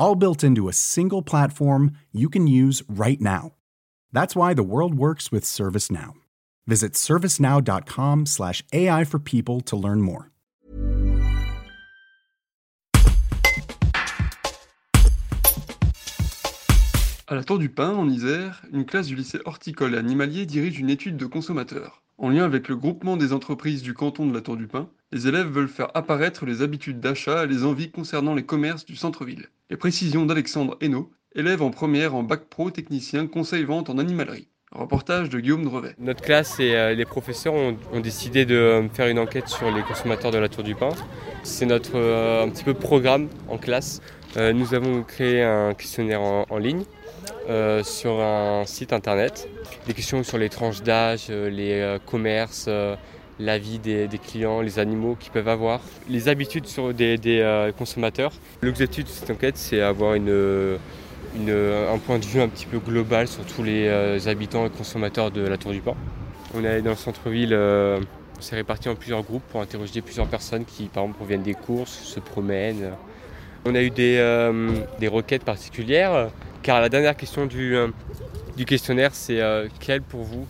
all built into a single platform you can use right now. That's why the world works with ServiceNow. Visit servicenow.com/slash AI for people to learn more. À la Tour du Pin, en Isère, une classe du lycée horticole et animalier dirige une étude de consommateurs. En lien avec le groupement des entreprises du canton de la Tour du Pin, les élèves veulent faire apparaître les habitudes d'achat et les envies concernant les commerces du centre-ville. Les précisions d'Alexandre Hainaut, élève en première en bac pro technicien conseil-vente en animalerie. Reportage de Guillaume Drevet. Notre classe et euh, les professeurs ont, décidé de euh, faire une enquête sur les consommateurs de la Tour du Pin. C'est notre euh, un petit peu programme en classe. nous avons créé un questionnaire en ligne euh, sur un site internet. Des questions sur les tranches d'âge, euh, les euh, commerces, la vie des, clients, les animaux qu'ils peuvent avoir, les habitudes des, consommateurs. L'objectif de cette enquête, c'est avoir une, un point de vue un petit peu global sur tous les habitants et consommateurs de la Tour du Pin. On est dans le centre-ville, on s'est répartis en plusieurs groupes pour interroger plusieurs personnes qui, par exemple, proviennent des courses, se promènent. On a eu des requêtes particulières car la dernière question du, euh, questionnaire, c'est euh, quel pour vous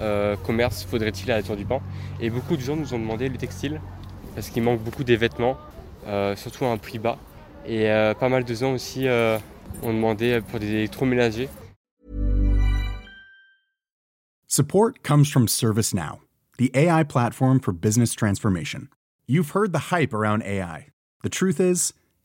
euh, commerce faudrait-il à la Tour du Pan Et beaucoup de gens nous ont demandé le textile, parce qu'il manque beaucoup des vêtements, surtout à un prix bas. Et pas mal de gens aussi ont demandé pour des électroménagers. Support comes from ServiceNow, the AI platform for business transformation. You've heard the hype around AI. The truth is,